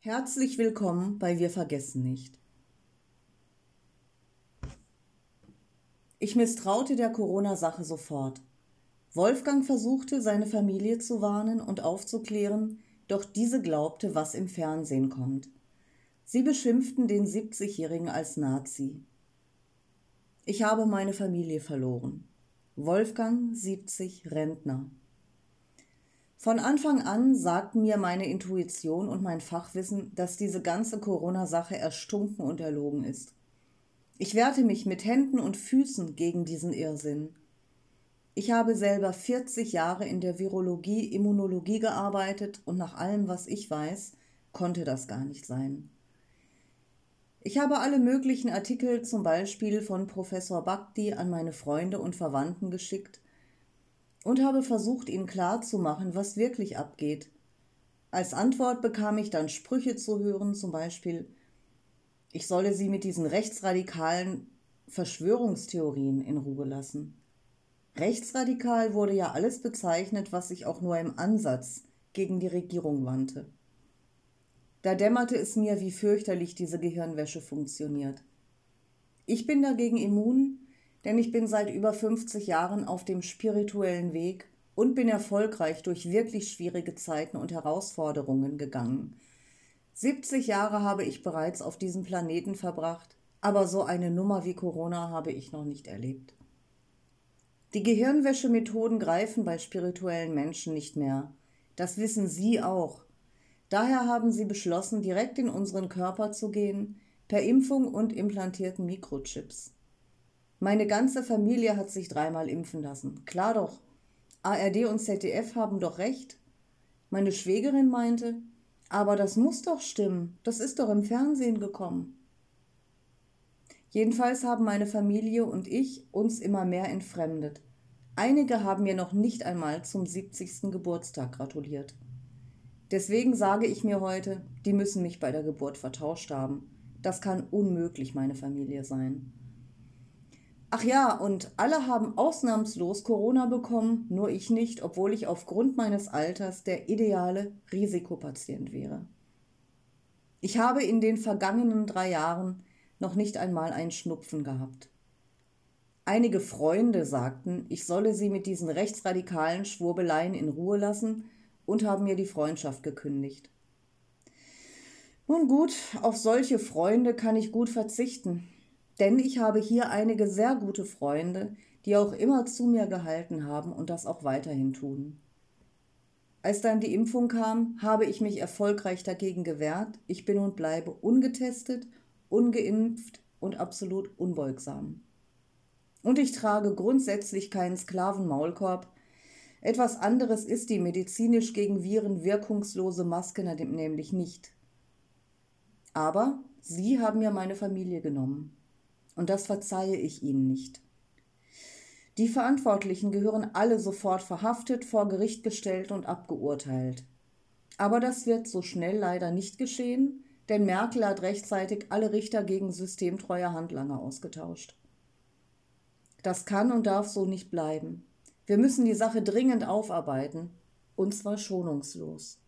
Herzlich willkommen bei Wir vergessen nicht. Ich misstraute der Corona-Sache sofort. Wolfgang versuchte, seine Familie zu warnen und aufzuklären, doch diese glaubte, was im Fernsehen kommt. Sie beschimpften den 70-Jährigen als Nazi. Ich habe meine Familie verloren. Wolfgang, 70, Rentner. Von Anfang an sagten mir meine Intuition und mein Fachwissen, dass diese ganze Corona-Sache erstunken und erlogen ist. Ich wehrte mich mit Händen und Füßen gegen diesen Irrsinn. Ich habe selber 40 Jahre in der Virologie, Immunologie gearbeitet und nach allem, was ich weiß, konnte das gar nicht sein. Ich habe alle möglichen Artikel, zum Beispiel von Professor Bhakti, an meine Freunde und Verwandten geschickt und habe versucht, ihnen klarzumachen, was wirklich abgeht. Als Antwort bekam ich dann Sprüche zu hören, zum Beispiel, ich solle sie mit diesen rechtsradikalen Verschwörungstheorien in Ruhe lassen. Rechtsradikal wurde ja alles bezeichnet, was sich auch nur im Ansatz gegen die Regierung wandte. Da dämmerte es mir, wie fürchterlich diese Gehirnwäsche funktioniert. Ich bin dagegen immun, denn ich bin seit über 50 Jahren auf dem spirituellen Weg und bin erfolgreich durch wirklich schwierige Zeiten und Herausforderungen gegangen. 70 Jahre habe ich bereits auf diesem Planeten verbracht, aber so eine Nummer wie Corona habe ich noch nicht erlebt. Die Gehirnwäschemethoden greifen bei spirituellen Menschen nicht mehr. Das wissen Sie auch. Daher haben sie beschlossen, direkt in unseren Körper zu gehen, per Impfung und implantierten Mikrochips. Meine ganze Familie hat sich dreimal impfen lassen. Klar doch. ARD und ZDF haben doch recht. Meine Schwägerin meinte, aber das muss doch stimmen, das ist doch im Fernsehen gekommen. Jedenfalls haben meine Familie und ich uns immer mehr entfremdet. Einige haben mir noch nicht einmal zum 70. Geburtstag gratuliert. Deswegen sage ich mir heute, die müssen mich bei der Geburt vertauscht haben. Das kann unmöglich meine Familie sein. Ach ja, und alle haben ausnahmslos Corona bekommen, nur ich nicht, obwohl ich aufgrund meines Alters der ideale Risikopatient wäre. Ich habe in den vergangenen drei Jahren noch nicht einmal einen Schnupfen gehabt. Einige Freunde sagten, ich solle sie mit diesen rechtsradikalen Schwurbeleien in Ruhe lassen und haben mir die Freundschaft gekündigt. Nun gut, auf solche Freunde kann ich gut verzichten, denn ich habe hier einige sehr gute Freunde, die auch immer zu mir gehalten haben und das auch weiterhin tun. Als dann die Impfung kam, habe ich mich erfolgreich dagegen gewehrt. Ich bin und bleibe ungetestet ungeimpft und absolut unbeugsam. Und ich trage grundsätzlich keinen Sklavenmaulkorb. Etwas anderes ist die medizinisch gegen Viren wirkungslose Maske nämlich nicht. Aber sie haben mir meine Familie genommen. Und das verzeihe ich ihnen nicht. Die Verantwortlichen gehören alle sofort verhaftet, vor Gericht gestellt und abgeurteilt. Aber das wird so schnell leider nicht geschehen, denn Merkel hat rechtzeitig alle Richter gegen systemtreue Handlanger ausgetauscht. Das kann und darf so nicht bleiben. Wir müssen die Sache dringend aufarbeiten, und zwar schonungslos.